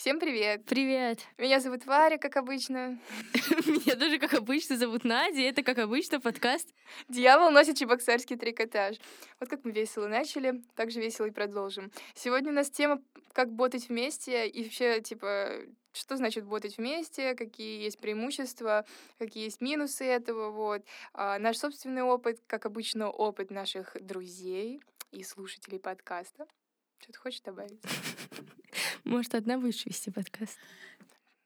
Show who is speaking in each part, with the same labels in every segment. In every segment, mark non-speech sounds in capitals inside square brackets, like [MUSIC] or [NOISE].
Speaker 1: Всем привет!
Speaker 2: Привет!
Speaker 1: Меня зовут Варя, как обычно. [LAUGHS]
Speaker 2: Меня тоже, как обычно, зовут Надя. Это, как обычно, подкаст
Speaker 1: «Дьявол носит чебоксарский трикотаж». Вот как мы весело начали, так же весело и продолжим. Сегодня у нас тема «Как ботать вместе» и вообще, типа, что значит ботать вместе, какие есть преимущества, какие есть минусы этого, вот. А наш собственный опыт, как обычно, опыт наших друзей и слушателей подкаста. Что ты хочешь добавить? [LAUGHS]
Speaker 2: Может, одна будешь вести подкаст?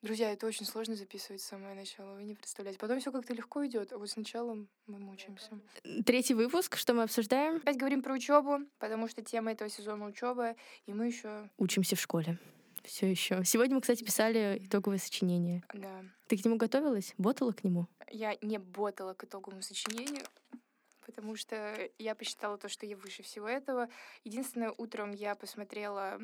Speaker 1: Друзья, это очень сложно записывать с самого начала, вы не представляете. Потом все как-то легко идет, а вот сначала мы мучаемся.
Speaker 2: Третий выпуск, что мы обсуждаем?
Speaker 1: Опять говорим про учебу, потому что тема этого сезона учеба, и мы еще
Speaker 2: учимся в школе. Все еще. Сегодня мы, кстати, писали итоговое сочинение.
Speaker 1: Да.
Speaker 2: Ты к нему готовилась? Ботала к нему?
Speaker 1: Я не ботала к итоговому сочинению потому что я посчитала то, что я выше всего этого. Единственное, утром я посмотрела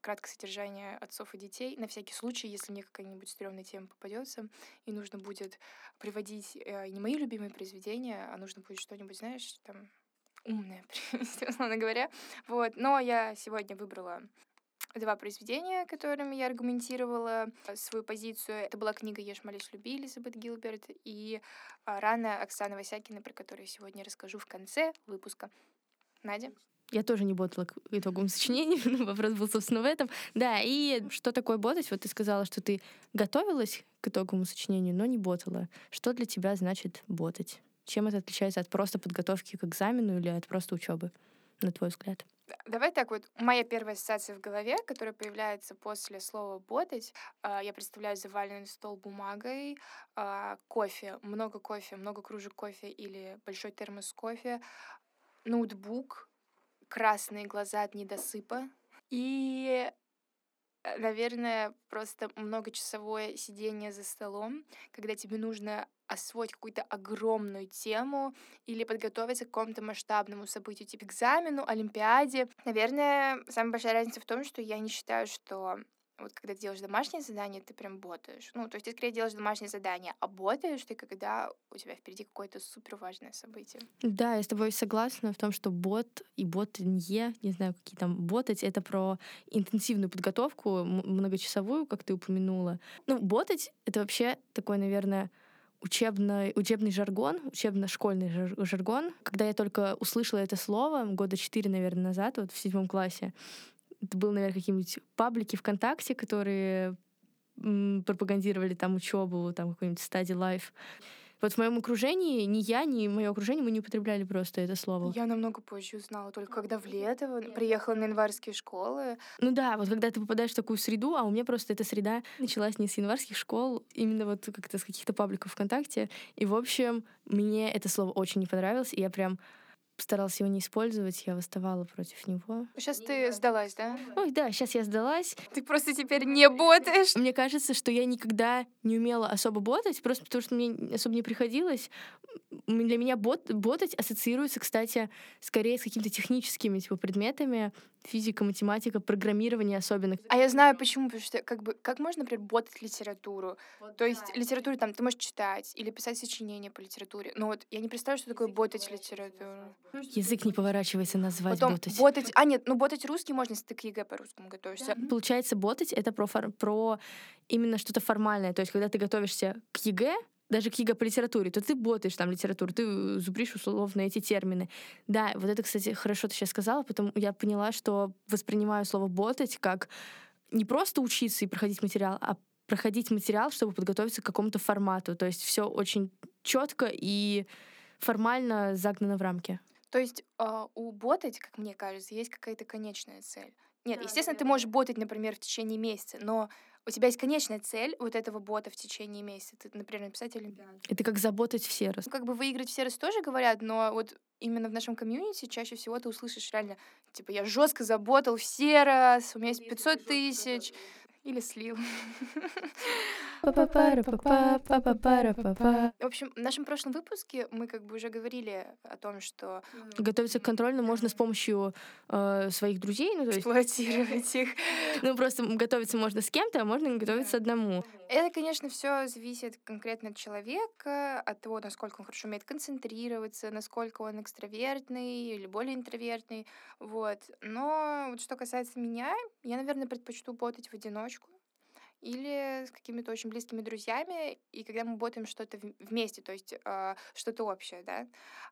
Speaker 1: краткое содержание отцов и детей, на всякий случай, если мне какая-нибудь стрёмная тема попадется, и нужно будет приводить э, не мои любимые произведения, а нужно будет что-нибудь, знаешь, там умное [LAUGHS] привести, условно говоря. Вот. Но я сегодня выбрала два произведения, которыми я аргументировала э, свою позицию. Это была книга «Ешь, молись, люби» Элизабет Гилберт и а, «Рана» Оксаны Васякиной, про которую я сегодня расскажу в конце выпуска. Надя?
Speaker 2: Я тоже не ботала к итоговому сочинению, [LAUGHS] но вопрос был, собственно, в этом. Да, и что такое ботать? Вот ты сказала, что ты готовилась к итоговому сочинению, но не ботала. Что для тебя значит ботать? Чем это отличается от просто подготовки к экзамену или от просто учебы, на твой взгляд?
Speaker 1: Давай так вот, моя первая ассоциация в голове, которая появляется после слова «ботать», а, я представляю заваленный стол бумагой, а, кофе, много кофе, много кружек кофе или большой термос кофе, ноутбук, красные глаза от недосыпа и Э, наверное, просто многочасовое сидение за столом, когда тебе нужно освоить какую-то огромную тему или подготовиться к какому-то масштабному событию, типа экзамену, олимпиаде. Наверное, самая большая разница в том, что я не считаю, что вот когда делаешь домашнее задание, ты прям ботаешь. Ну, то есть ты скорее делаешь домашнее задание, а ботаешь ты, когда у тебя впереди какое-то супер важное событие.
Speaker 2: Да, я с тобой согласна в том, что бот и ботанье, не знаю, какие там ботать, это про интенсивную подготовку, многочасовую, как ты упомянула. Ну, ботать — это вообще такой, наверное, учебный, учебный жаргон, учебно-школьный жаргон. Когда я только услышала это слово года четыре, наверное, назад, вот в седьмом классе, это был, наверное, какие-нибудь паблики ВКонтакте, которые пропагандировали там учебу, там какой-нибудь стадий лайф. Вот в моем окружении ни я, ни мое окружение мы не употребляли просто это слово.
Speaker 1: Я намного позже узнала, только когда в лето приехала на январские школы.
Speaker 2: Ну да, вот когда ты попадаешь в такую среду, а у меня просто эта среда началась не с январских школ, именно вот как-то с каких-то пабликов ВКонтакте. И, в общем, мне это слово очень не понравилось, и я прям старалась его не использовать, я восставала против него.
Speaker 1: Сейчас ты сдалась, да?
Speaker 2: Ой, да, сейчас я сдалась.
Speaker 1: Ты просто теперь не ботаешь.
Speaker 2: Мне кажется, что я никогда не умела особо ботать, просто потому что мне особо не приходилось. Для меня бот, ботать ассоциируется, кстати, скорее с какими-то техническими типа, предметами, физика, математика, программирование особенно.
Speaker 1: А я знаю почему, потому что как бы как можно, например, ботать литературу. Вот То есть литературу там ты можешь читать или писать сочинения по литературе. Но вот я не представляю, что такое ботать литературу.
Speaker 2: Язык не поворачивается назвать
Speaker 1: Потом
Speaker 2: ботать.
Speaker 1: ботать. А нет, ну ботать русский можно, если ты к ЕГЭ по русскому готовишься.
Speaker 2: Да. Получается, ботать это про, фор... про именно что-то формальное. То есть, когда ты готовишься к ЕГЭ, даже к ЕГЭ по литературе, то ты ботаешь там литературу, ты зубришь условно эти термины. Да, вот это, кстати, хорошо ты сейчас сказала, потом я поняла, что воспринимаю слово ботать как не просто учиться и проходить материал, а проходить материал, чтобы подготовиться к какому-то формату. То есть все очень четко и формально загнано в рамки.
Speaker 1: То есть э, у ботать, как мне кажется, есть какая-то конечная цель. Нет, да, естественно, ты можешь ботать, например, в течение месяца, но у тебя есть конечная цель вот этого бота в течение месяца. Ты, например, написать олимпиаду.
Speaker 2: Это как заботать все раз.
Speaker 1: Ну, как бы выиграть все раз тоже говорят, но вот именно в нашем комьюнити чаще всего ты услышишь реально, типа, я жестко заботал все раз, у меня есть 500 тысяч. Или слил. [LAUGHS] В общем, в нашем прошлом выпуске мы как бы уже говорили о том, что...
Speaker 2: Готовиться к контрольному можно с помощью э, своих друзей.
Speaker 1: Ну, то Эксплуатировать их. [LAUGHS]
Speaker 2: Ну, просто готовиться можно с кем-то, а можно готовиться одному.
Speaker 1: Это, конечно, все зависит конкретно от человека, от того, насколько он хорошо умеет концентрироваться, насколько он экстравертный или более интровертный. Вот. Но вот что касается меня, я, наверное, предпочту ботать в одиночку или с какими-то очень близкими друзьями, и когда мы ботаем что-то вместе, то есть э, что-то общее, да.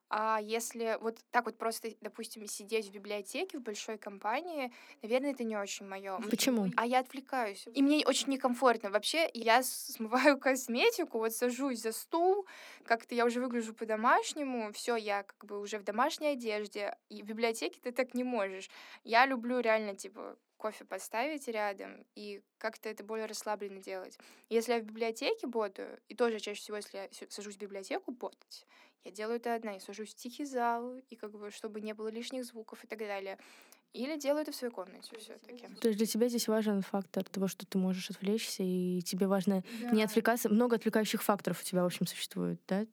Speaker 1: А если вот так вот просто, допустим, сидеть в библиотеке в большой компании, наверное, это не очень мое.
Speaker 2: Почему?
Speaker 1: А я отвлекаюсь. И мне очень некомфортно. Вообще, я смываю [LAUGHS] косметику, вот сажусь за стул, как-то я уже выгляжу по-домашнему, все, я как бы уже в домашней одежде. И в библиотеке ты так не можешь. Я люблю реально, типа, кофе поставить рядом и как-то это более расслабленно делать. Если я в библиотеке ботаю, и тоже чаще всего, если я сажусь в библиотеку ботать, я делаю это одна, я сажусь в тихий зал, и как бы, чтобы не было лишних звуков и так далее. Или делаю это в своей комнате все-таки.
Speaker 2: То есть для тебя здесь важен фактор того, что ты можешь отвлечься, и тебе важно да. не отвлекаться. Много отвлекающих факторов у тебя, в общем, существует, да?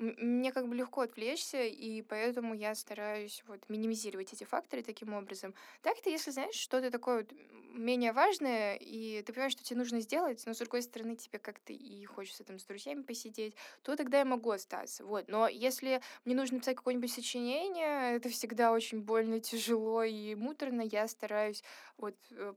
Speaker 1: Мне как бы легко отвлечься, и поэтому я стараюсь вот минимизировать эти факторы таким образом. Так-то, если знаешь что-то такое вот менее важное, и ты понимаешь, что тебе нужно сделать, но с другой стороны тебе как-то и хочется там с друзьями посидеть, то тогда я могу остаться. Вот. Но если мне нужно писать какое-нибудь сочинение, это всегда очень больно, тяжело и муторно, я стараюсь вот э,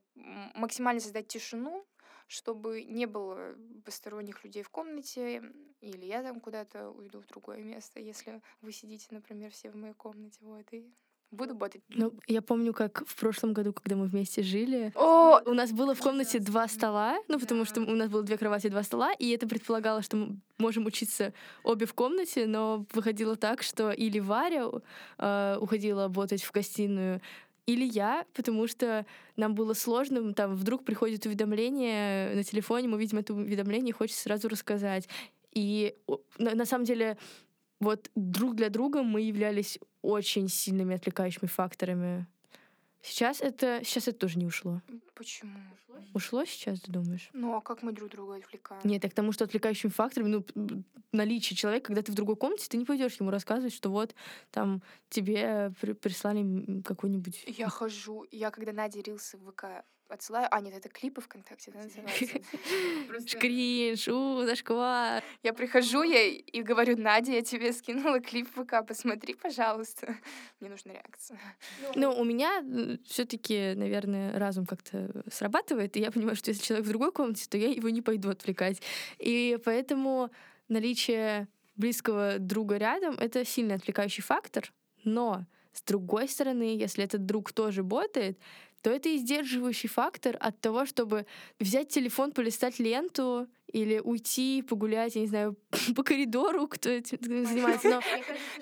Speaker 1: максимально создать тишину, чтобы не было посторонних людей в комнате, или я там куда-то уйду в другое место, если вы сидите, например, все в моей комнате, вот, и буду ботать.
Speaker 2: Ну, я помню, как в прошлом году, когда мы вместе жили, О! у нас было в комнате два стола, ну, потому что у нас было две кровати, два стола, и это предполагало, что мы можем учиться обе в комнате, но выходило так, что или Варя э, уходила работать в гостиную, или я, потому что нам было сложно, там вдруг приходит уведомление на телефоне, мы видим это уведомление и хочется сразу рассказать. И на, на самом деле вот друг для друга мы являлись очень сильными отвлекающими факторами. Сейчас это, сейчас это тоже не ушло.
Speaker 1: Почему?
Speaker 2: Ушло сейчас, ты думаешь?
Speaker 1: Ну, а как мы друг друга отвлекаем?
Speaker 2: Нет, так тому, что отвлекающим фактором, ну, наличие человека, когда ты в другой комнате, ты не пойдешь ему рассказывать, что вот там тебе при прислали какой-нибудь...
Speaker 1: Я хожу, я когда Надя рился в ВК отсылаю. А, нет, это клипы ВКонтакте, да, называется?
Speaker 2: Шкринж, [LAUGHS] [LAUGHS] у, зашквар.
Speaker 1: Я прихожу ей и говорю, Надя, я тебе скинула клип ВК, посмотри, пожалуйста. [LAUGHS] Мне нужна реакция.
Speaker 2: Ну, у меня все таки наверное, разум как-то срабатывает, и я понимаю, что если человек в другой комнате, то я его не пойду отвлекать. И поэтому наличие близкого друга рядом — это сильный отвлекающий фактор, но с другой стороны, если этот друг тоже ботает, то это и сдерживающий фактор от того, чтобы взять телефон, полистать ленту или уйти погулять, я не знаю, [LAUGHS] по коридору, кто этим занимается. Но...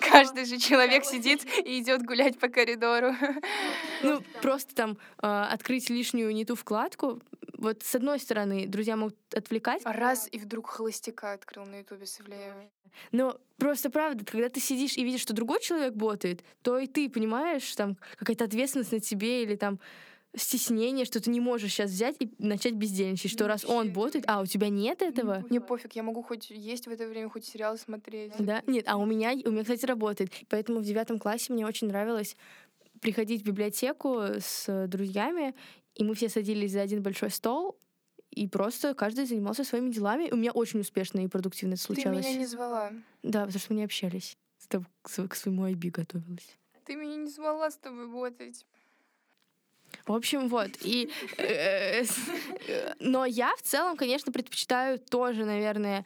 Speaker 2: [LAUGHS]
Speaker 1: Каждый же человек сидит и идет гулять по коридору. [LAUGHS]
Speaker 2: Ну, просто там а, открыть лишнюю не ту вкладку. Вот с одной стороны, друзья могут отвлекать.
Speaker 1: Раз и вдруг холостяка открыл на Ютубе с
Speaker 2: Но просто правда, когда ты сидишь и видишь, что другой человек ботает, то и ты понимаешь, там какая-то ответственность на тебе или там стеснение, что ты не можешь сейчас взять и начать бездельничать, что раз он ботает, а у тебя нет этого?
Speaker 1: Мне пофиг, я могу хоть есть в это время, хоть сериал смотреть.
Speaker 2: Да, нет, а у меня, у меня, кстати, работает. Поэтому в девятом классе мне очень нравилось приходить в библиотеку с друзьями, и мы все садились за один большой стол, и просто каждый занимался своими делами. У меня очень успешно и продуктивно это случалось.
Speaker 1: Ты меня не звала.
Speaker 2: Да, потому что мы не общались. К своему IB готовилась.
Speaker 1: Ты меня не звала с тобой ботать.
Speaker 2: В общем, вот. И, э, [LAUGHS] но я в целом, конечно, предпочитаю тоже, наверное,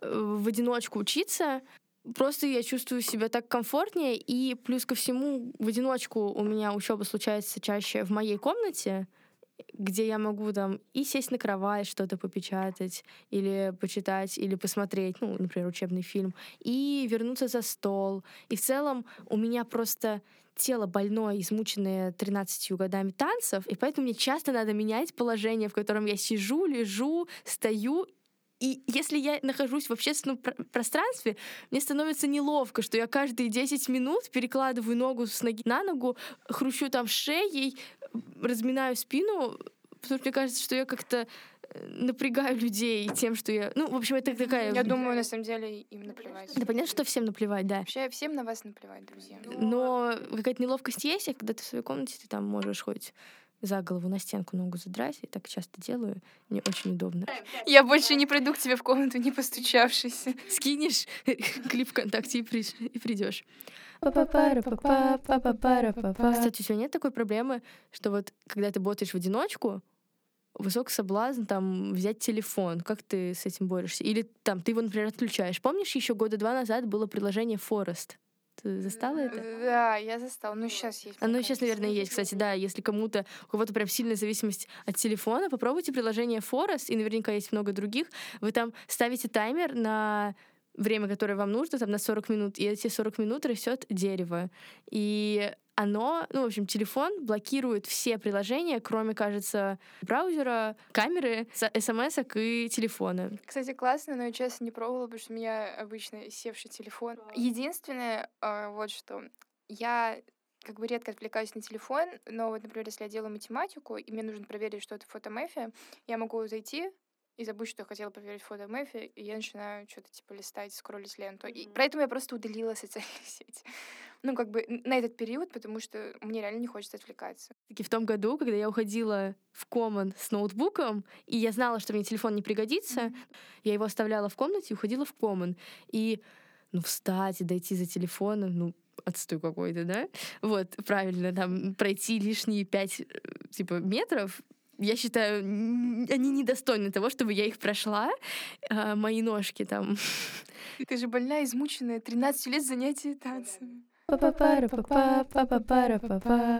Speaker 2: в одиночку учиться. Просто я чувствую себя так комфортнее. И плюс ко всему, в одиночку у меня учеба случается чаще в моей комнате где я могу там и сесть на кровать, что-то попечатать, или почитать, или посмотреть, ну, например, учебный фильм, и вернуться за стол. И в целом у меня просто тело больное, измученное 13 годами танцев, и поэтому мне часто надо менять положение, в котором я сижу, лежу, стою, и если я нахожусь в общественном пр- пространстве, мне становится неловко, что я каждые 10 минут перекладываю ногу с ноги на ногу, хрущу там шеей, разминаю спину, потому что мне кажется, что я как-то напрягаю людей тем, что я... Ну, в общем, это такая...
Speaker 1: Я думаю, на самом деле, им наплевать.
Speaker 2: Да понятно, что всем наплевать, да.
Speaker 1: Вообще, всем на вас наплевать, друзья.
Speaker 2: Но какая-то неловкость есть, когда ты в своей комнате, ты там можешь хоть за голову на стенку ногу задрать. Я так часто делаю. Мне очень удобно.
Speaker 1: Я больше не приду к тебе в комнату, не постучавшись.
Speaker 2: Скинешь [LAUGHS] клип ВКонтакте и, при... и придешь. Кстати, у тебя нет такой проблемы, что вот когда ты ботаешь в одиночку, высок соблазн там взять телефон. Как ты с этим борешься? Или там ты его, например, отключаешь. Помнишь, еще года два назад было приложение Forest? Ты застала это?
Speaker 1: Да, я застала. Ну, сейчас есть.
Speaker 2: Оно сейчас, наверное, есть. Кстати, да, если кому-то, у кого-то прям сильная зависимость от телефона, попробуйте приложение Forest, и наверняка есть много других. Вы там ставите таймер на время, которое вам нужно, там на 40 минут, и эти 40 минут растет дерево. И оно, ну, в общем, телефон блокирует все приложения, кроме, кажется, браузера, камеры, смс и телефона.
Speaker 1: Кстати, классно, но я, честно, не пробовала, потому что у меня обычно севший телефон. Единственное, э, вот что, я как бы редко отвлекаюсь на телефон, но вот, например, если я делаю математику, и мне нужно проверить что-то в фотомэфе, я могу зайти, и забыть, что я хотела проверить фото Мэфи, и я начинаю что-то типа листать, скроллить ленту. И поэтому я просто удалила социальные [LAUGHS] сети. Ну, как бы на этот период, потому что мне реально не хочется отвлекаться.
Speaker 2: Таки в том году, когда я уходила в Common с ноутбуком, и я знала, что мне телефон не пригодится, mm-hmm. я его оставляла в комнате и уходила в Common. И, ну, встать и дойти за телефоном, ну, отстой какой-то, да? Вот, правильно, там пройти лишние пять, э, типа, метров, я считаю, они недостойны того, чтобы я их прошла. А, мои ножки там.
Speaker 1: Ты же больная, измученная, 13 лет занятий танцами.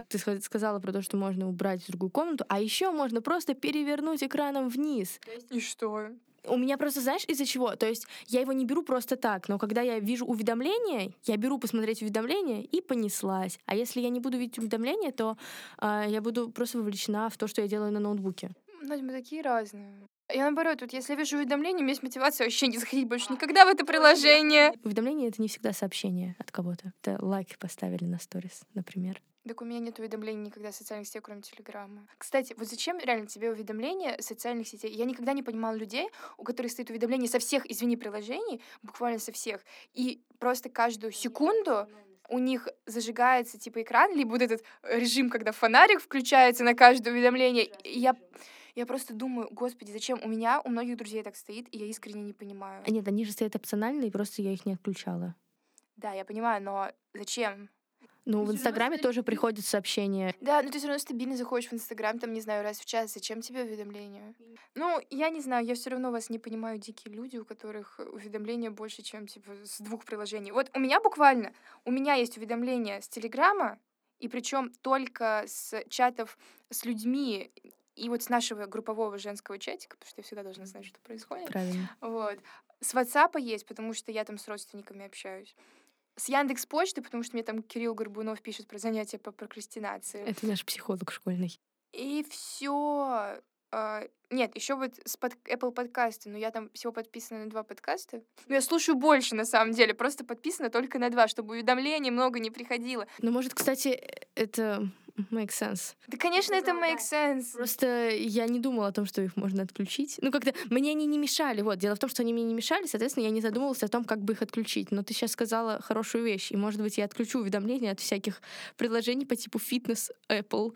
Speaker 2: Ты сказала про то, что можно убрать в другую комнату, а еще можно просто перевернуть экраном вниз.
Speaker 1: И что?
Speaker 2: У меня просто, знаешь, из-за чего? То есть я его не беру просто так, но когда я вижу уведомление, я беру посмотреть уведомление и понеслась. А если я не буду видеть уведомления, то э, я буду просто вовлечена в то, что я делаю на ноутбуке.
Speaker 1: Надь, мы такие разные. Я наоборот, вот если я вижу уведомление, у меня есть мотивация вообще не заходить больше никогда в это приложение.
Speaker 2: Уведомление — это не всегда сообщение от кого-то. Это лайк поставили на сторис, например.
Speaker 1: Так у меня нет уведомлений никогда в социальных сетях, кроме Телеграма. Кстати, вот зачем реально тебе уведомления социальных сетей? Я никогда не понимала людей, у которых стоит уведомление со всех, извини, приложений, буквально со всех, и просто каждую секунду у них зажигается типа экран, либо вот этот режим, когда фонарик включается на каждое уведомление. И я я просто думаю, господи, зачем? У меня, у многих друзей так стоит, и я искренне не понимаю.
Speaker 2: А нет, они же стоят опционально, и просто я их не отключала.
Speaker 1: Да, я понимаю, но зачем?
Speaker 2: Ну, в Инстаграме тоже приходят сообщения.
Speaker 1: Да, но ты все равно стабильно заходишь в Инстаграм, там, не знаю, раз в час. Зачем тебе уведомления? Ну, я не знаю, я все равно вас не понимаю, дикие люди, у которых уведомления больше, чем, типа, с двух приложений. Вот у меня буквально, у меня есть уведомления с Телеграма, и причем только с чатов с людьми, и вот с нашего группового женского чатика, потому что я всегда должна знать, что происходит.
Speaker 2: Правильно.
Speaker 1: Вот. С WhatsApp есть, потому что я там с родственниками общаюсь с Яндекс Почты, потому что мне там Кирилл Горбунов пишет про занятия по прокрастинации.
Speaker 2: Это наш психолог школьный.
Speaker 1: И все. Uh, а, нет, еще вот с под... Apple подкасты, но я там всего подписана на два подкаста. Но я слушаю больше, на самом деле, просто подписана только на два, чтобы уведомлений много не приходило.
Speaker 2: Ну, может, кстати, это make sense.
Speaker 1: Да, конечно, это make sense.
Speaker 2: Просто я не думала о том, что их можно отключить. Ну, как-то мне они не мешали. Вот, дело в том, что они мне не мешали, соответственно, я не задумывалась о том, как бы их отключить. Но ты сейчас сказала хорошую вещь, и, может быть, я отключу уведомления от всяких приложений по типу фитнес Apple.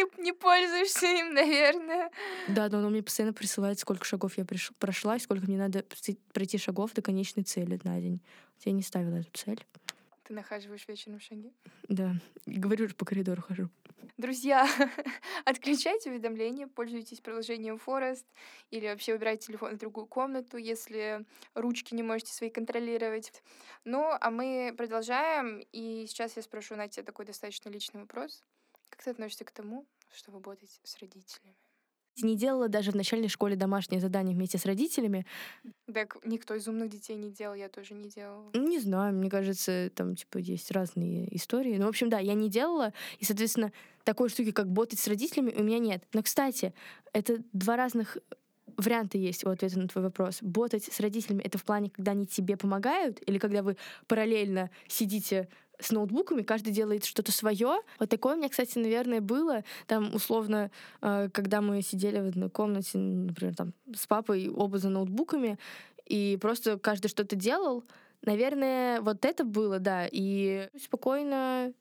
Speaker 1: Ты не пользуешься им, наверное.
Speaker 2: Да, но оно мне постоянно присылает, сколько шагов я приш... прошла, сколько мне надо пройти шагов до конечной цели на день. Я не ставила эту цель.
Speaker 1: Ты нахаживаешь вечером шаги?
Speaker 2: Да. Говорю же, по коридору хожу.
Speaker 1: Друзья, [LAUGHS] отключайте уведомления, пользуйтесь приложением Forest или вообще убирайте телефон в другую комнату, если ручки не можете свои контролировать. Ну, а мы продолжаем, и сейчас я спрошу на тебя такой достаточно личный вопрос. Как ты относишься к тому, чтобы работать с родителями?
Speaker 2: не делала даже в начальной школе домашнее задание вместе с родителями.
Speaker 1: Так никто из умных детей не делал, я тоже не делала.
Speaker 2: Ну, не знаю, мне кажется, там, типа, есть разные истории. Ну, в общем, да, я не делала, и, соответственно, такой штуки, как ботать с родителями, у меня нет. Но, кстати, это два разных варианты есть у ответа на твой вопрос. Ботать с родителями — это в плане, когда они тебе помогают, или когда вы параллельно сидите с ноутбуками, каждый делает что-то свое. Вот такое у меня, кстати, наверное, было. Там, условно, э, когда мы сидели в одной комнате, например, там, с папой, оба за ноутбуками, и просто каждый что-то делал, наверное, вот это было, да. И спокойно...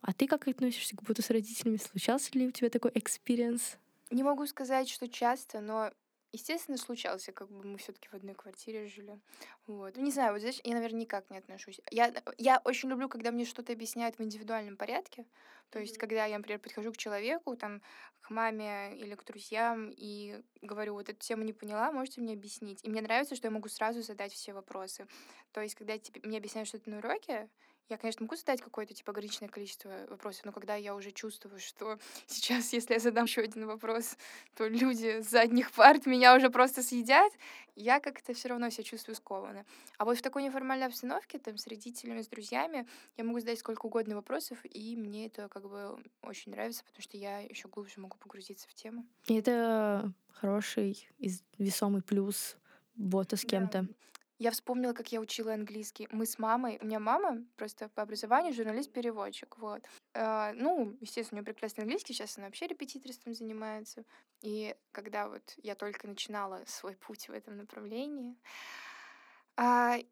Speaker 2: А ты как относишься к боту с родителями? Случался ли у тебя такой experience?
Speaker 1: Не могу сказать, что часто, но естественно, случался, как бы мы все таки в одной квартире жили. Вот. Ну, не знаю, вот знаешь, я, наверное, никак не отношусь. Я, я очень люблю, когда мне что-то объясняют в индивидуальном порядке. То есть, когда я, например, подхожу к человеку, там, к маме или к друзьям и говорю, вот эту тему не поняла, можете мне объяснить? И мне нравится, что я могу сразу задать все вопросы. То есть, когда тебе, мне объясняют что-то на уроке, я, конечно, могу задать какое-то типа ограниченное количество вопросов, но когда я уже чувствую, что [LAUGHS] сейчас, если я задам еще один вопрос, то люди с задних парт меня уже просто съедят, я как-то все равно себя чувствую скованно. А вот в такой неформальной обстановке, там, с родителями, с друзьями, я могу задать сколько угодно вопросов, и мне это как бы очень нравится, потому что я еще глубже могу погрузиться в тему.
Speaker 2: И это хороший, весомый плюс бота с кем-то. Да.
Speaker 1: Я вспомнила, как я учила английский. Мы с мамой, у меня мама просто по образованию журналист-переводчик, вот. Э, ну, естественно, у нее прекрасный английский, сейчас она вообще репетиторством занимается. И когда вот я только начинала свой путь в этом направлении, э,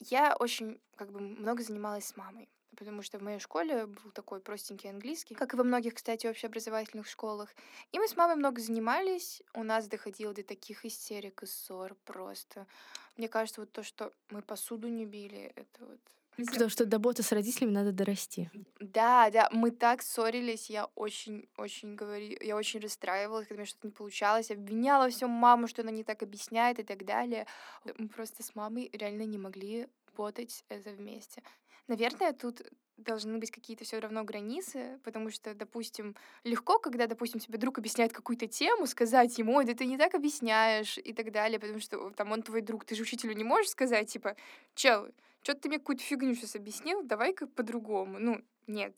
Speaker 1: я очень как бы много занималась с мамой потому что в моей школе был такой простенький английский, как и во многих, кстати, общеобразовательных школах. И мы с мамой много занимались, у нас доходило до таких истерик и ссор просто. Мне кажется, вот то, что мы посуду не били, это вот [LAUGHS]
Speaker 2: Потому что до бота с родителями надо дорасти.
Speaker 1: Да, да, мы так ссорились, я очень, очень говорю, я очень расстраивалась, когда у меня что-то не получалось, обвиняла всю маму, что она не так объясняет и так далее. Мы просто с мамой реально не могли работать это вместе. Наверное, тут должны быть какие-то все равно границы, потому что, допустим, легко, когда, допустим, тебе друг объясняет какую-то тему, сказать ему, да ты не так объясняешь и так далее, потому что там он твой друг, ты же учителю не можешь сказать, типа, чел, что-то ты мне какую-то фигню сейчас объяснил, давай-ка по-другому. Ну, нет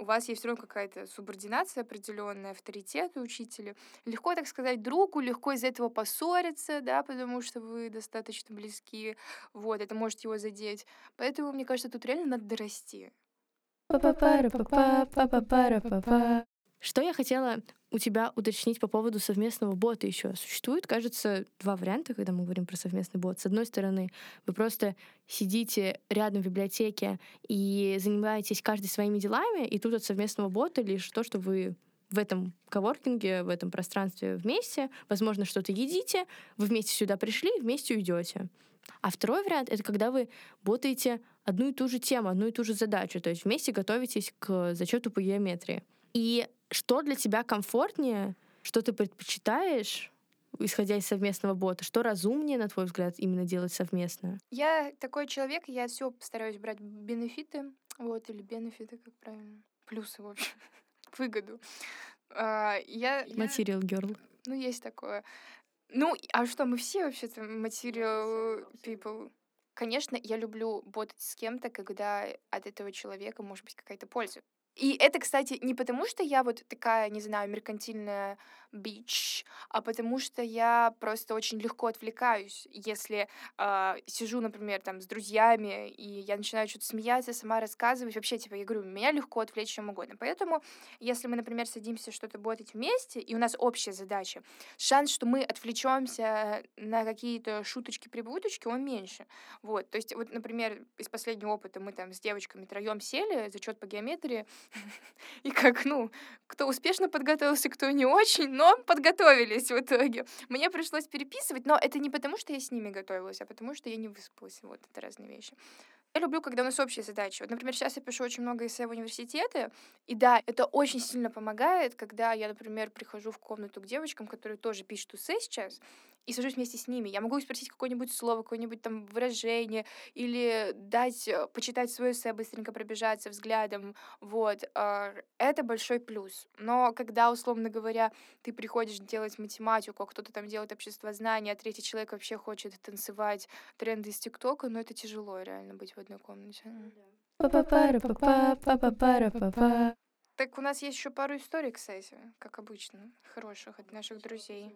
Speaker 1: у вас есть все равно какая-то субординация определенная, авторитет учителя. Легко, так сказать, другу, легко из этого поссориться, да, потому что вы достаточно близки, вот, это может его задеть. Поэтому, мне кажется, тут реально надо дорасти.
Speaker 2: Что я хотела у тебя уточнить по поводу совместного бота еще. Существует, кажется, два варианта, когда мы говорим про совместный бот. С одной стороны, вы просто сидите рядом в библиотеке и занимаетесь каждый своими делами, и тут от совместного бота лишь то, что вы в этом коворкинге, в этом пространстве вместе, возможно, что-то едите, вы вместе сюда пришли, вместе уйдете. А второй вариант — это когда вы ботаете одну и ту же тему, одну и ту же задачу, то есть вместе готовитесь к зачету по геометрии. И что для тебя комфортнее, что ты предпочитаешь, исходя из совместного бота, что разумнее, на твой взгляд, именно делать совместно?
Speaker 1: Я такой человек, я все постараюсь брать бенефиты, вот, или бенефиты, как правильно, плюсы, в общем, [LAUGHS] выгоду. А, я...
Speaker 2: Материал girl.
Speaker 1: Ну, есть такое. Ну, а что, мы все вообще-то материал people. Конечно, я люблю ботать с кем-то, когда от этого человека может быть какая-то польза. И это, кстати, не потому, что я вот такая, не знаю, меркантильная бич, а потому что я просто очень легко отвлекаюсь, если э, сижу, например, там с друзьями, и я начинаю что-то смеяться, сама рассказывать. Вообще, типа, я говорю, меня легко отвлечь чем угодно. Поэтому, если мы, например, садимся что-то ботать вместе, и у нас общая задача, шанс, что мы отвлечемся на какие-то шуточки-прибуточки, он меньше. Вот, то есть, вот, например, из последнего опыта мы там с девочками троем сели, зачет по геометрии, [LAUGHS] и как, ну, кто успешно подготовился, кто не очень, но подготовились в итоге. Мне пришлось переписывать, но это не потому, что я с ними готовилась, а потому что я не выспалась. Вот, это разные вещи. Я люблю, когда у нас общие задачи. Вот, например, сейчас я пишу очень много эссе в университете, и да, это очень сильно помогает, когда я, например, прихожу в комнату к девочкам, которые тоже пишут эссе сейчас, и сажусь вместе с ними. Я могу спросить какое-нибудь слово, какое-нибудь там выражение, или дать, э, почитать свое эссе, быстренько пробежаться взглядом. Вот. А, это большой плюс. Но когда, условно говоря, ты приходишь делать математику, а кто-то там делает общество знания, а третий человек вообще хочет танцевать тренды из ТикТока, ну это тяжело реально быть в одной комнате. Так у нас есть еще пару историй, кстати, как обычно, хороших от наших друзей.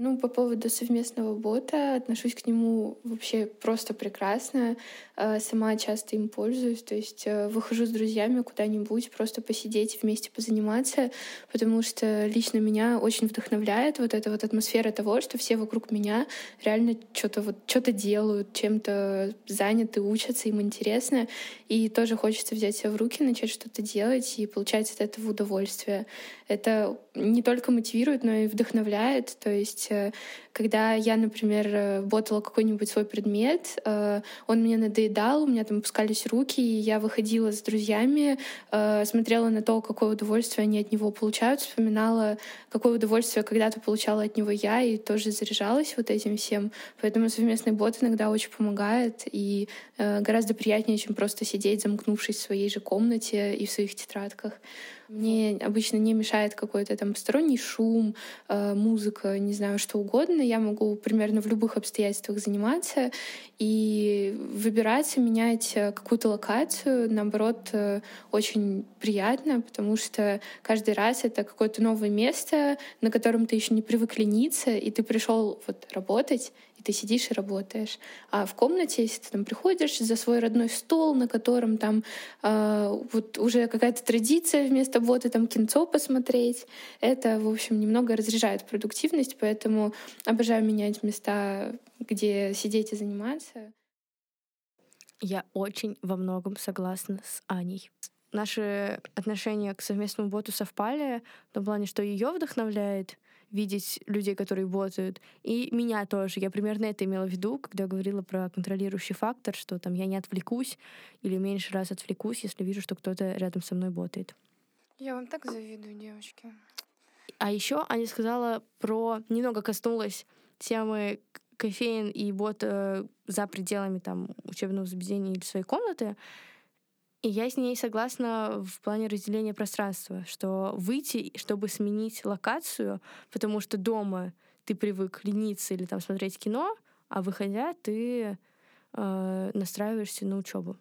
Speaker 3: Ну, по поводу совместного бота, отношусь к нему вообще просто прекрасно. Э, сама часто им пользуюсь, то есть э, выхожу с друзьями куда-нибудь, просто посидеть вместе позаниматься, потому что лично меня очень вдохновляет вот эта вот атмосфера того, что все вокруг меня реально что-то вот что-то делают, чем-то заняты, учатся, им интересно, и тоже хочется взять себя в руки, начать что-то делать и получать от этого удовольствие. Это не только мотивирует, но и вдохновляет, то есть есть, э, когда я, например, работала какой-нибудь свой предмет, э, он мне надоедал, у меня там опускались руки, и я выходила с друзьями, э, смотрела на то, какое удовольствие они от него получают, вспоминала, какое удовольствие когда-то получала от него я, и тоже заряжалась вот этим всем. Поэтому совместный бот иногда очень помогает, и гораздо приятнее, чем просто сидеть, замкнувшись в своей же комнате и в своих тетрадках. Мне обычно не мешает какой-то там посторонний шум, э, музыка, не знаю, что угодно. Я могу примерно в любых обстоятельствах заниматься и выбирать, менять э, какую-то локацию, наоборот, э, очень приятно, потому что каждый раз это какое-то новое место, на котором ты еще не привык лениться, и ты пришел вот работать, и ты сидишь и работаешь. А в комнате, если ты там приходишь за свой родной стол, на котором там э, вот уже какая-то традиция вместо бота там кинцо посмотреть, это, в общем, немного разряжает продуктивность, поэтому обожаю менять места, где сидеть и заниматься.
Speaker 2: Я очень во многом согласна с Аней. Наши отношения к совместному боту совпали в том плане, что ее вдохновляет — видеть людей, которые работают. И меня тоже. Я примерно это имела в виду, когда говорила про контролирующий фактор, что там я не отвлекусь или меньше раз отвлекусь, если вижу, что кто-то рядом со мной работает.
Speaker 1: Я вам так завидую, девочки.
Speaker 2: А еще Аня сказала про... Немного коснулась темы кофеин и бот э, за пределами там учебного заведения или своей комнаты. И я с ней согласна в плане разделения пространства, что выйти, чтобы сменить локацию, потому что дома ты привык лениться или там смотреть кино, а выходя ты э, настраиваешься на учебу.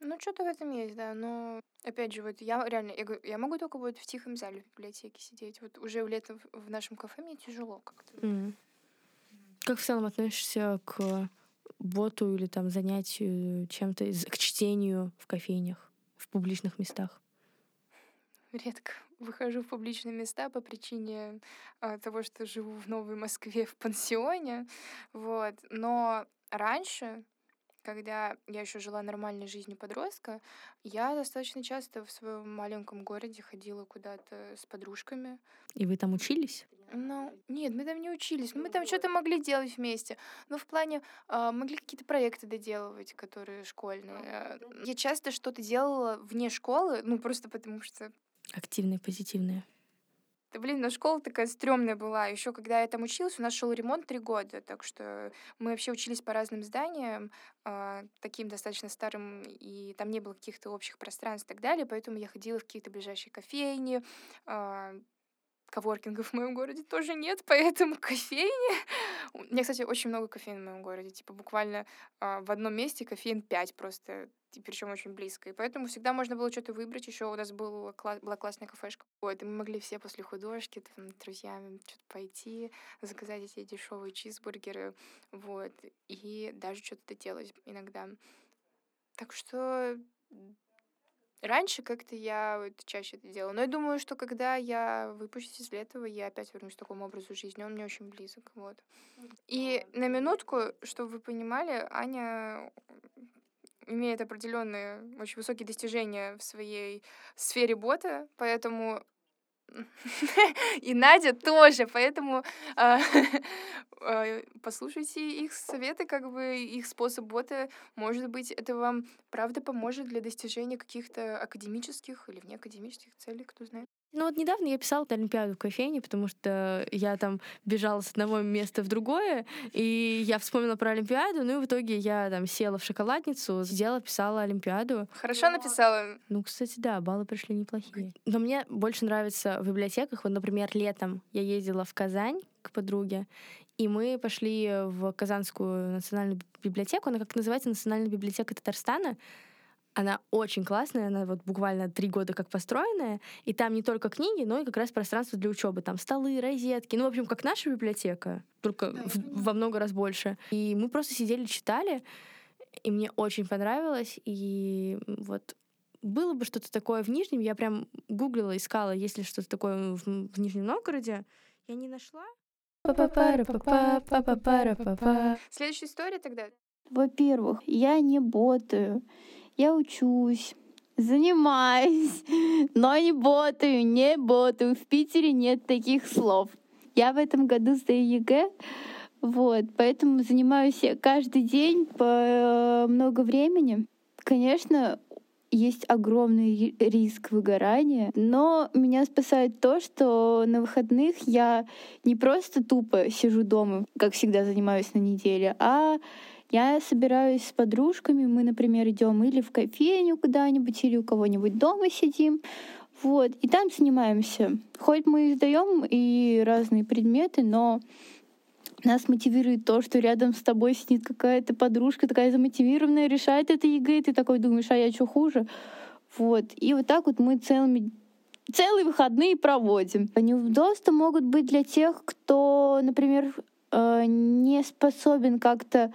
Speaker 1: Ну, что-то в этом есть, да. Но опять же, вот я реально, я, я могу только вот в тихом зале в библиотеке сидеть. Вот уже в лето в нашем кафе мне тяжело как-то.
Speaker 2: Mm. Как в целом относишься к боту или там занятию чем-то, к чтению в кофейнях, в публичных местах?
Speaker 1: Редко выхожу в публичные места по причине а, того, что живу в Новой Москве в пансионе. Вот. Но раньше, когда я еще жила нормальной жизнью подростка, я достаточно часто в своем маленьком городе ходила куда-то с подружками.
Speaker 2: И вы там учились?
Speaker 1: Ну, нет, мы там не учились. Мы там что-то могли делать вместе. Но в плане э, могли какие-то проекты доделывать, которые школьные. Я часто что-то делала вне школы, ну просто потому что...
Speaker 2: Активные, позитивные.
Speaker 1: Да блин, но школа такая стрёмная была. Еще когда я там училась, у нас шел ремонт три года, так что мы вообще учились по разным зданиям, э, таким достаточно старым, и там не было каких-то общих пространств и так далее, поэтому я ходила в какие-то ближайшие кофейни, э, коворкингов в моем городе тоже нет, поэтому [LAUGHS] кофейни... У меня, кстати, очень много кофеин в моем городе. Типа буквально э, в одном месте кофеин 5 просто, и причем очень близко. И поэтому всегда можно было что-то выбрать. Еще у нас был, была классная кафешка. Вот, и мы могли все после художки, там, друзьями что-то пойти, заказать эти дешевые чизбургеры, вот, и даже что-то делать иногда. Так что Раньше как-то я вот чаще это делала. Но я думаю, что когда я выпущусь из этого, я опять вернусь к такому образу жизни. Он мне очень близок. Вот. И на минутку, чтобы вы понимали, Аня имеет определенные очень высокие достижения в своей сфере бота, поэтому [LAUGHS] и Надя тоже, поэтому э, [LAUGHS] послушайте их советы, как бы их способ бота, может быть, это вам правда поможет для достижения каких-то академических или внеакадемических целей, кто знает.
Speaker 2: Ну вот недавно я писала Олимпиаду в кофейне, потому что я там бежала с одного места в другое, и я вспомнила про Олимпиаду, ну и в итоге я там села в шоколадницу, сидела, писала Олимпиаду.
Speaker 1: Хорошо написала?
Speaker 2: Ну, кстати, да, баллы пришли неплохие. Но мне больше нравится в библиотеках. Вот, например, летом я ездила в Казань к подруге, и мы пошли в Казанскую национальную библиотеку. Она как называется Национальная библиотека Татарстана. Она очень классная, она вот буквально три года как построенная, и там не только книги, но и как раз пространство для учебы. Там столы, розетки, ну, в общем, как наша библиотека, только да, в, во много раз больше. И мы просто сидели, читали, и мне очень понравилось, и вот было бы что-то такое в Нижнем, я прям гуглила, искала, есть ли что-то такое в, в Нижнем Новгороде, я не нашла.
Speaker 1: Следующая история тогда.
Speaker 4: Во-первых, я не ботаю. Я учусь, занимаюсь, [LAUGHS] но не ботаю, не ботаю. В Питере нет таких слов. Я в этом году сдаю ЕГЭ, вот, поэтому занимаюсь каждый день по э, много времени. Конечно, есть огромный риск выгорания, но меня спасает то, что на выходных я не просто тупо сижу дома, как всегда занимаюсь на неделе, а я собираюсь с подружками, мы, например, идем или в кофейню куда-нибудь, или у кого-нибудь дома сидим, вот, и там занимаемся. Хоть мы и сдаем и разные предметы, но нас мотивирует то, что рядом с тобой сидит какая-то подружка такая замотивированная, решает это ЕГЭ, и ты такой думаешь, а я что хуже? Вот. И вот так вот мы целыми целые выходные проводим. Неудобства могут быть для тех, кто, например, э, не способен как-то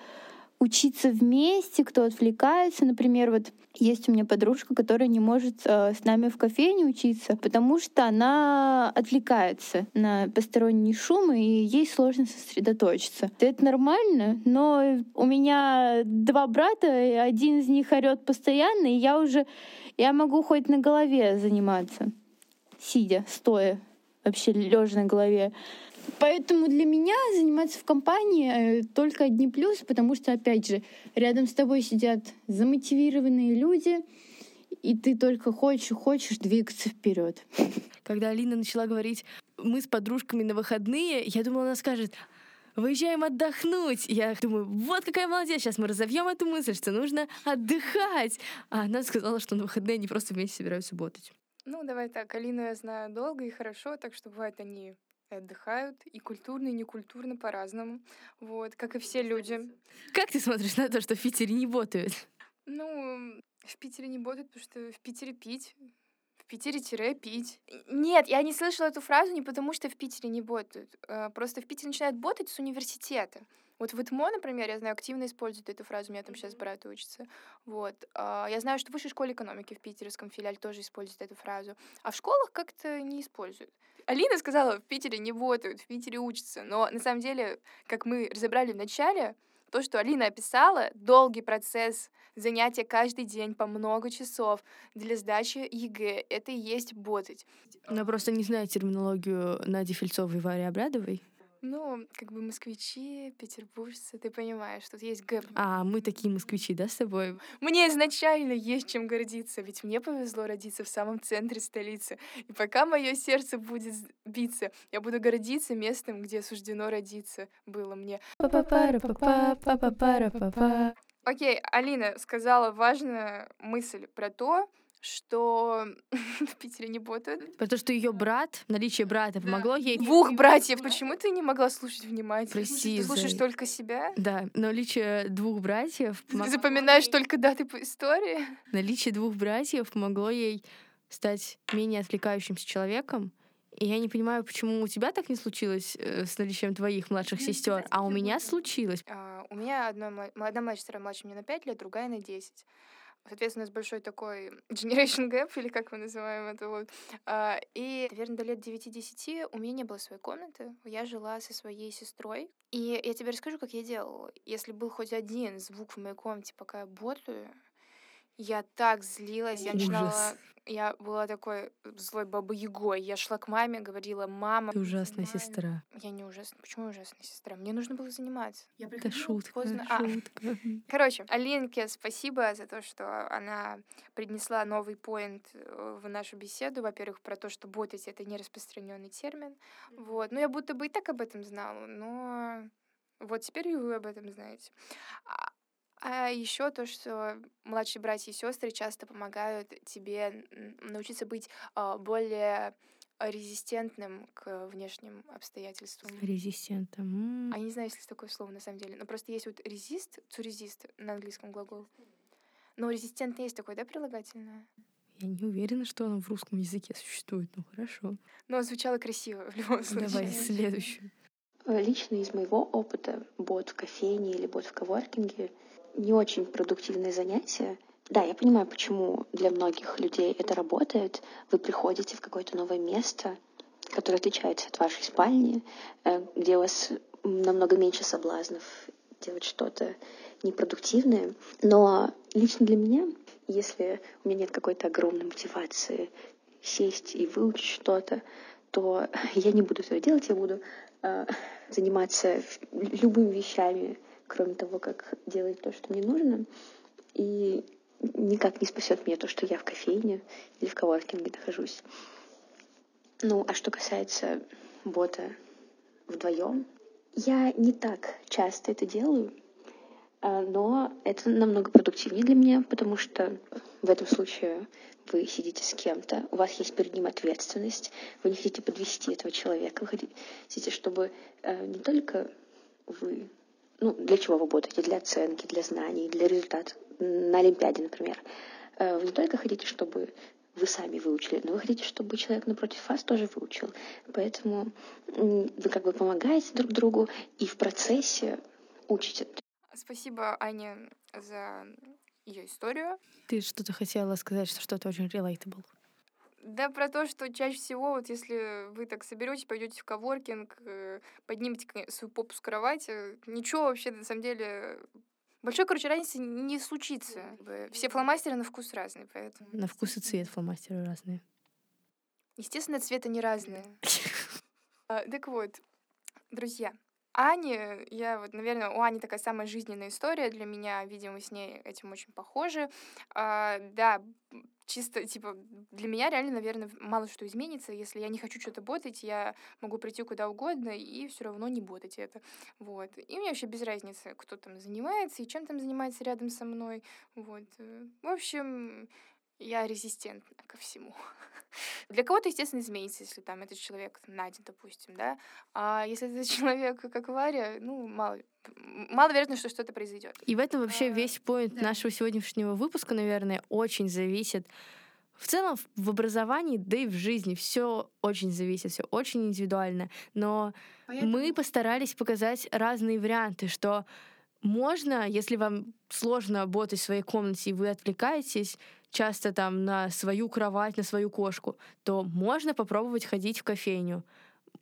Speaker 4: учиться вместе, кто отвлекается. Например, вот есть у меня подружка, которая не может э, с нами в кофейне учиться, потому что она отвлекается на посторонние шумы, и ей сложно сосредоточиться. Это нормально, но у меня два брата, и один из них орет постоянно, и я уже я могу хоть на голове заниматься, сидя, стоя, вообще лежа на голове. Поэтому для меня заниматься в компании э, только одни плюсы, потому что, опять же, рядом с тобой сидят замотивированные люди, и ты только хочешь, хочешь двигаться вперед.
Speaker 2: Когда Алина начала говорить, мы с подружками на выходные, я думала, она скажет, выезжаем отдохнуть. Я думаю, вот какая молодец, сейчас мы разовьем эту мысль, что нужно отдыхать. А она сказала, что на выходные они просто вместе собираются работать.
Speaker 1: Ну, давай так, Алину я знаю долго и хорошо, так что бывает они отдыхают, и культурно, и некультурно по-разному. Вот, как и все люди.
Speaker 2: Как ты смотришь на то, что в Питере не ботают?
Speaker 1: Ну, в Питере не ботают, потому что в Питере пить. В Питере тире пить. Нет, я не слышала эту фразу не потому, что в Питере не ботают. А, просто в Питере начинают ботать с университета. Вот в ИТМО, например, я знаю, активно используют эту фразу, у меня там сейчас брат учится. Вот. А, я знаю, что в высшей школе экономики в питерском филиале тоже используют эту фразу. А в школах как-то не используют. Алина сказала, в Питере не ботают, в Питере учатся. Но на самом деле, как мы разобрали в начале, то, что Алина описала, долгий процесс занятия каждый день по много часов для сдачи ЕГЭ, это и есть ботать.
Speaker 2: Она просто не знает терминологию Нади Фельцовой и Вари Обрядовой.
Speaker 1: Ну, как бы москвичи, петербуржцы, ты понимаешь, тут есть гэп.
Speaker 2: А мы такие москвичи, да, с тобой?
Speaker 1: Мне изначально есть чем гордиться, ведь мне повезло родиться в самом центре столицы. И пока мое сердце будет биться, я буду гордиться местом, где суждено родиться было мне. Окей, Алина сказала важную мысль про то, что [LAUGHS] в Питере не ботают.
Speaker 2: Потому что ее брат, наличие брата помогло ей...
Speaker 1: Двух братьев. Почему ты не могла слушать внимательно?
Speaker 2: Прости,
Speaker 1: Ты слушаешь только себя?
Speaker 2: Да, наличие двух братьев...
Speaker 1: Ты
Speaker 2: помог-
Speaker 1: запоминаешь только даты по истории?
Speaker 2: Наличие двух братьев помогло ей стать менее отвлекающимся человеком. И я не понимаю, почему у тебя так не случилось э, с наличием твоих младших сестер, а у меня случилось.
Speaker 1: А, у меня одна младшая сестра младше меня на 5 лет, другая на 10. Соответственно, у нас большой такой [LAUGHS] generation gap, или как мы называем это вот. А, И, наверное, до лет 9-10 у меня не было своей комнаты. Я жила со своей сестрой. И я тебе расскажу, как я делала. Если был хоть один звук в моей комнате, пока я ботаю, я так злилась, я начинала...
Speaker 2: Ужас.
Speaker 1: Я была такой злой бабой Ягой. Я шла к маме, говорила, мама...
Speaker 2: Ты ужасная
Speaker 1: понимаю».
Speaker 2: сестра.
Speaker 1: Я не ужасная. Почему ужасная сестра? Мне нужно было заниматься. Я
Speaker 2: Это шутка,
Speaker 1: поздно. А,
Speaker 2: шутка. [LAUGHS]
Speaker 1: Короче, Алинке спасибо за то, что она принесла новый поинт э, в нашу беседу. Во-первых, про то, что ботать — это не распространенный термин. Вот. Ну, я будто бы и так об этом знала, но вот теперь и вы об этом знаете. А- еще то, что младшие братья и сестры часто помогают тебе научиться быть а, более резистентным к внешним обстоятельствам.
Speaker 2: Резистентом. М.
Speaker 1: А я не знаю, есть ли такое слово на самом деле. Но просто есть вот резист, to resist на английском глагол. Но резистент есть такое, да, прилагательное?
Speaker 2: Я не уверена, что оно в русском языке существует. Ну хорошо.
Speaker 1: Но звучало красиво в любом случае.
Speaker 2: Давай следующую.
Speaker 5: Лично из моего опыта бот в кофейне или бот в коворкинге не очень продуктивное занятие. Да, я понимаю, почему для многих людей это работает. Вы приходите в какое-то новое место, которое отличается от вашей спальни, э, где у вас намного меньше соблазнов делать что-то непродуктивное. Но лично для меня, если у меня нет какой-то огромной мотивации сесть и выучить что-то, то [LAUGHS] я не буду этого делать, я буду э, заниматься любыми вещами, кроме того, как делать то, что мне нужно. И никак не спасет меня то, что я в кофейне или в коворкинге нахожусь. Ну, а что касается бота вдвоем, я не так часто это делаю, а, но это намного продуктивнее для меня, потому что в этом случае вы сидите с кем-то, у вас есть перед ним ответственность, вы не хотите подвести этого человека, вы хотите, чтобы э, не только вы, ну, для чего вы работаете, для оценки, для знаний, для результата на Олимпиаде, например, э, вы не только хотите, чтобы вы сами выучили, но вы хотите, чтобы человек напротив вас тоже выучил. Поэтому вы как бы помогаете друг другу и в процессе учите.
Speaker 1: Спасибо, Аня, за ее историю.
Speaker 2: Ты что-то хотела сказать, что что-то очень relatable.
Speaker 1: Да, про то, что чаще всего, вот если вы так соберетесь, пойдете в коворкинг, э, поднимете свою попу с кровати, ничего вообще, на самом деле, большой, короче, разницы не случится. Все фломастеры на вкус разные, поэтому...
Speaker 2: На вкус и цвет фломастеры разные.
Speaker 1: Естественно, цвета не разные. [LAUGHS] А, так вот, друзья, Ани, я вот, наверное, у Ани такая самая жизненная история для меня, видимо, с ней этим очень похожи. А, да, чисто, типа, для меня реально, наверное, мало что изменится. Если я не хочу что-то ботать, я могу прийти куда угодно и все равно не ботать это. Вот. И мне вообще без разницы, кто там занимается и чем там занимается рядом со мной. Вот. Э, в общем, я резистентна ко всему. [LAUGHS] Для кого-то, естественно, изменится, если там этот человек Надя, допустим, да. А если этот [LAUGHS] человек, как Варя, ну, мало, маловероятно, что что-то произойдет.
Speaker 2: И в этом вообще а, весь поинт да. нашего сегодняшнего выпуска, наверное, очень зависит. В целом в образовании, да и в жизни все очень зависит, все очень индивидуально. Но Поэтому... мы постарались показать разные варианты, что можно, если вам сложно работать в своей комнате и вы отвлекаетесь, часто там на свою кровать, на свою кошку, то можно попробовать ходить в кофейню.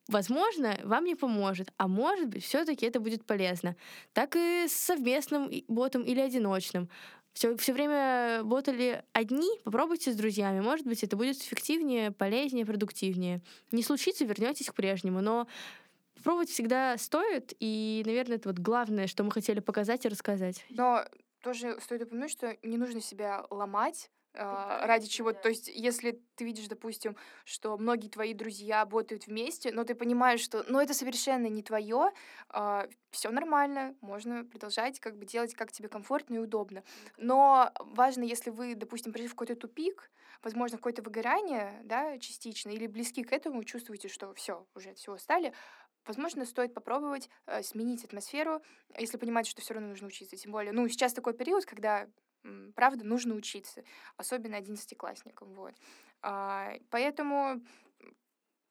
Speaker 2: Возможно, вам не поможет, а может быть, все-таки это будет полезно. Так и с совместным ботом или одиночным. Все, все время ботали одни, попробуйте с друзьями. Может быть, это будет эффективнее, полезнее, продуктивнее. Не случится, вернетесь к прежнему. Но пробовать всегда стоит, и, наверное, это вот главное, что мы хотели показать и рассказать.
Speaker 1: Но тоже стоит упомянуть, что не нужно себя ломать а, ради чего. То есть, если ты видишь, допустим, что многие твои друзья работают вместе, но ты понимаешь, что, ну, это совершенно не твое, а, все нормально, можно продолжать как бы делать, как тебе комфортно и удобно. Но важно, если вы, допустим, пришли в какой-то тупик, возможно, какое-то выгорание, да, частично, или близки к этому, чувствуете, что все, уже от всего стали, возможно, стоит попробовать э, сменить атмосферу, если понимаете, что все равно нужно учиться. Тем более, ну, сейчас такой период, когда правда, нужно учиться, особенно одиннадцатиклассникам. Вот. А, поэтому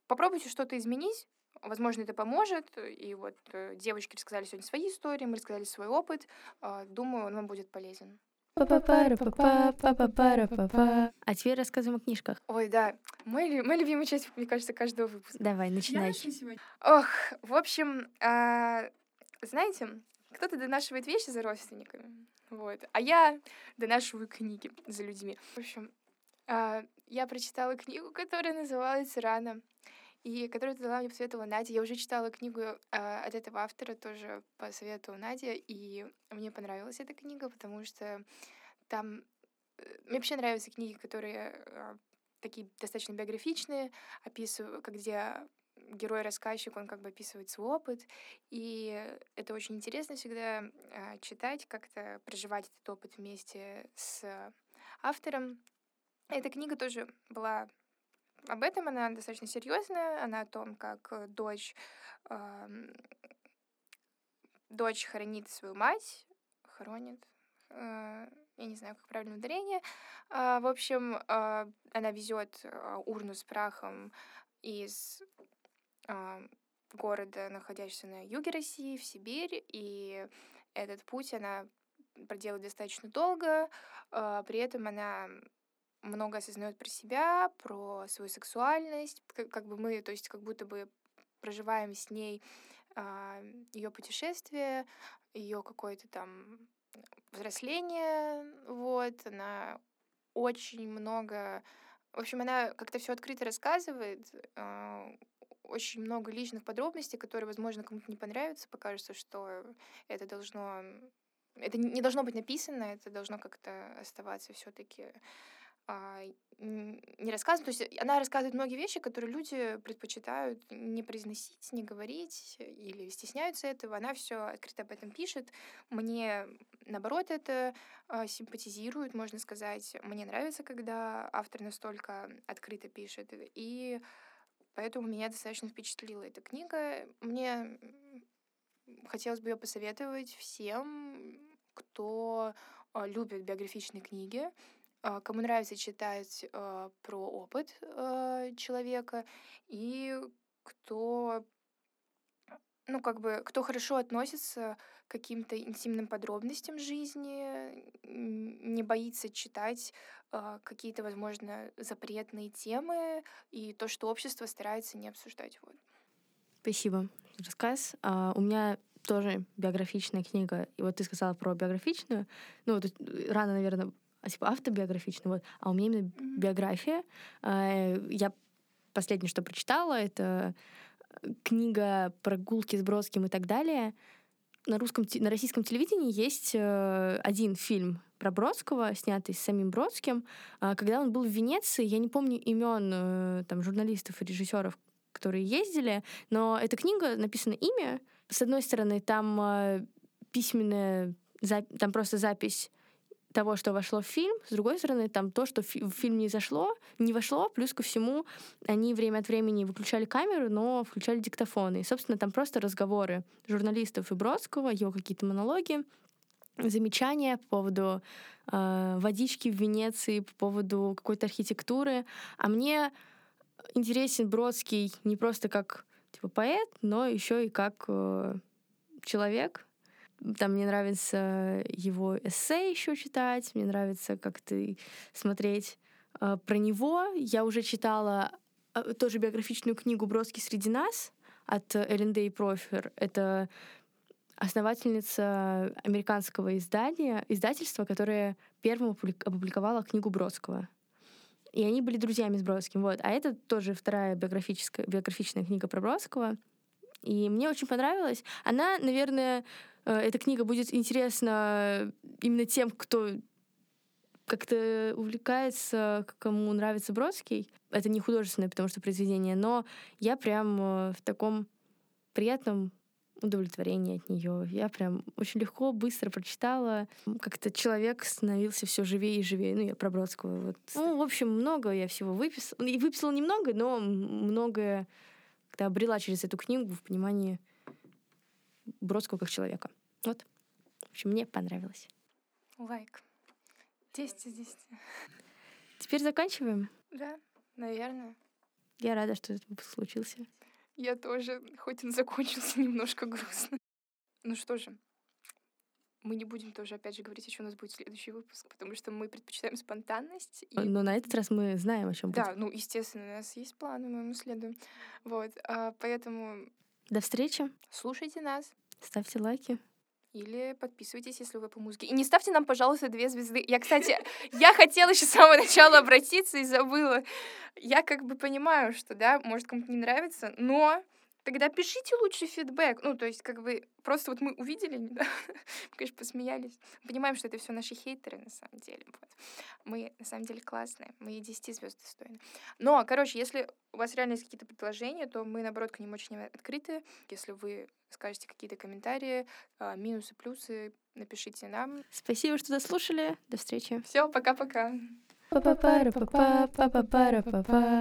Speaker 1: попробуйте что-то изменить, Возможно, это поможет. И вот э, девочки рассказали сегодня свои истории, мы рассказали свой опыт. А, думаю, он вам будет полезен. А
Speaker 2: теперь рассказываем о книжках.
Speaker 1: Ой, да. Мой, мой любимая часть, мне кажется, каждого выпуска.
Speaker 2: Давай, начинай.
Speaker 1: Ох, в общем, а, знаете, кто-то донашивает вещи за родственниками. Вот. А я донашиваю книги за людьми. В общем, а, я прочитала книгу, которая называется «Рано», и которую дала мне посоветовала Надя. Я уже читала книгу э, от этого автора, тоже по совету Надя, и мне понравилась эта книга, потому что там... Э, мне вообще нравятся книги, которые э, такие достаточно биографичные, описывают, где герой-рассказчик, он как бы описывает свой опыт, и это очень интересно всегда э, читать, как-то проживать этот опыт вместе с автором. Эта книга тоже была об этом, она достаточно серьезная, она о том, как дочь, э, дочь хоронит свою мать, хоронит, э, я не знаю, как правильно ударение. Э, в общем, э, она везет урну с прахом из города, находящегося на юге России, в Сибирь, и этот путь она проделает достаточно долго, а, при этом она много осознает про себя, про свою сексуальность, как, как бы мы, то есть как будто бы проживаем с ней а, ее путешествие, ее какое-то там взросление, вот, она очень много, в общем, она как-то все открыто рассказывает, а, очень много личных подробностей, которые, возможно, кому-то не понравятся, покажется, что это должно это не должно быть написано, это должно как-то оставаться все-таки а, не рассказывать. То есть она рассказывает многие вещи, которые люди предпочитают не произносить, не говорить или стесняются этого. Она все открыто об этом пишет. Мне, наоборот, это а, симпатизирует, можно сказать. Мне нравится, когда автор настолько открыто пишет. И поэтому меня достаточно впечатлила эта книга. Мне хотелось бы ее посоветовать всем, кто а, любит биографичные книги, а, кому нравится читать э, про опыт человека и кто ну, как бы, кто хорошо относится к каким-то интимным подробностям жизни, не боится читать э, какие-то, возможно, запретные темы и то, что общество старается не обсуждать. Вот.
Speaker 2: Спасибо рассказ. А, у меня тоже биографичная книга. И вот ты сказала про биографичную. Ну, вот рано, наверное, а, типа автобиографично, вот, а у меня именно mm-hmm. биография. А, я последнее, что прочитала, это э, книга «Прогулки с Бродским» и так далее. На, русском, на российском телевидении есть э, один фильм про Бродского, снятый с самим Бродским. А, когда он был в Венеции, я не помню имен э, там, журналистов и режиссеров, которые ездили, но эта книга написана имя. С одной стороны, там письменная, там просто запись того, что вошло в фильм, с другой стороны, там то, что в фильм не зашло, не вошло, плюс ко всему они время от времени выключали камеру, но включали диктофоны. И, собственно, там просто разговоры журналистов и Бродского, его какие-то монологи, замечания по поводу э, водички в Венеции, по поводу какой-то архитектуры. А мне интересен Бродский не просто как типа поэт, но еще и как э, человек, там мне нравится его эссе еще читать, мне нравится как-то смотреть э, про него. Я уже читала э, тоже биографичную книгу «Бродский среди нас» от Эллен Дэй Профер. Это основательница американского издания, издательства, которое первым опубликовало книгу Бродского. И они были друзьями с Бродским. Вот. А это тоже вторая биографическая, биографичная книга про Бродского. И мне очень понравилась. Она, наверное, Э, эта книга будет интересна именно тем, кто как-то увлекается, кому нравится Бродский. Это не художественное, потому что произведение, но я прям э, в таком приятном удовлетворении от нее. Я прям очень легко, быстро прочитала. Как-то человек становился все живее и живее. Ну, я про Бродского. Вот. Ну, в общем, много я всего выписала. И выписала немного, но многое когда обрела через эту книгу в понимании Бродского как человека. Вот. В общем, мне понравилось.
Speaker 1: Лайк. 10 из 10.
Speaker 2: Теперь заканчиваем?
Speaker 1: Да, наверное.
Speaker 2: Я рада, что этот выпуск случился.
Speaker 1: Я тоже, хоть он закончился [LAUGHS] немножко грустно. Ну что же, мы не будем тоже, опять же, говорить, еще у нас будет следующий выпуск, потому что мы предпочитаем спонтанность.
Speaker 2: И... Но на этот раз мы знаем, о чем
Speaker 1: Да, ну, естественно, у нас есть планы, мы ему следуем. Вот, а, поэтому...
Speaker 2: До встречи.
Speaker 1: Слушайте нас.
Speaker 2: Ставьте лайки.
Speaker 1: Или подписывайтесь, если вы по музыке. И не ставьте нам, пожалуйста, две звезды. Я, кстати, [LAUGHS] я хотела еще с самого начала обратиться и забыла. Я как бы понимаю, что, да, может, кому-то не нравится, но тогда пишите лучше фидбэк. Ну, то есть, как бы, просто вот мы увидели, [LAUGHS] да? мы, конечно, посмеялись. Понимаем, что это все наши хейтеры, на самом деле. Вот. Мы, на самом деле, классные. Мы 10 звезд достойны. Но, короче, если у вас реально есть какие-то предложения, то мы, наоборот, к ним очень открыты. Если вы скажете какие-то комментарии, а, минусы, плюсы, напишите нам.
Speaker 2: Спасибо, что дослушали. До встречи.
Speaker 1: Все, пока-пока.
Speaker 2: Па-па-пара-па-па, па-па-пара-па-па.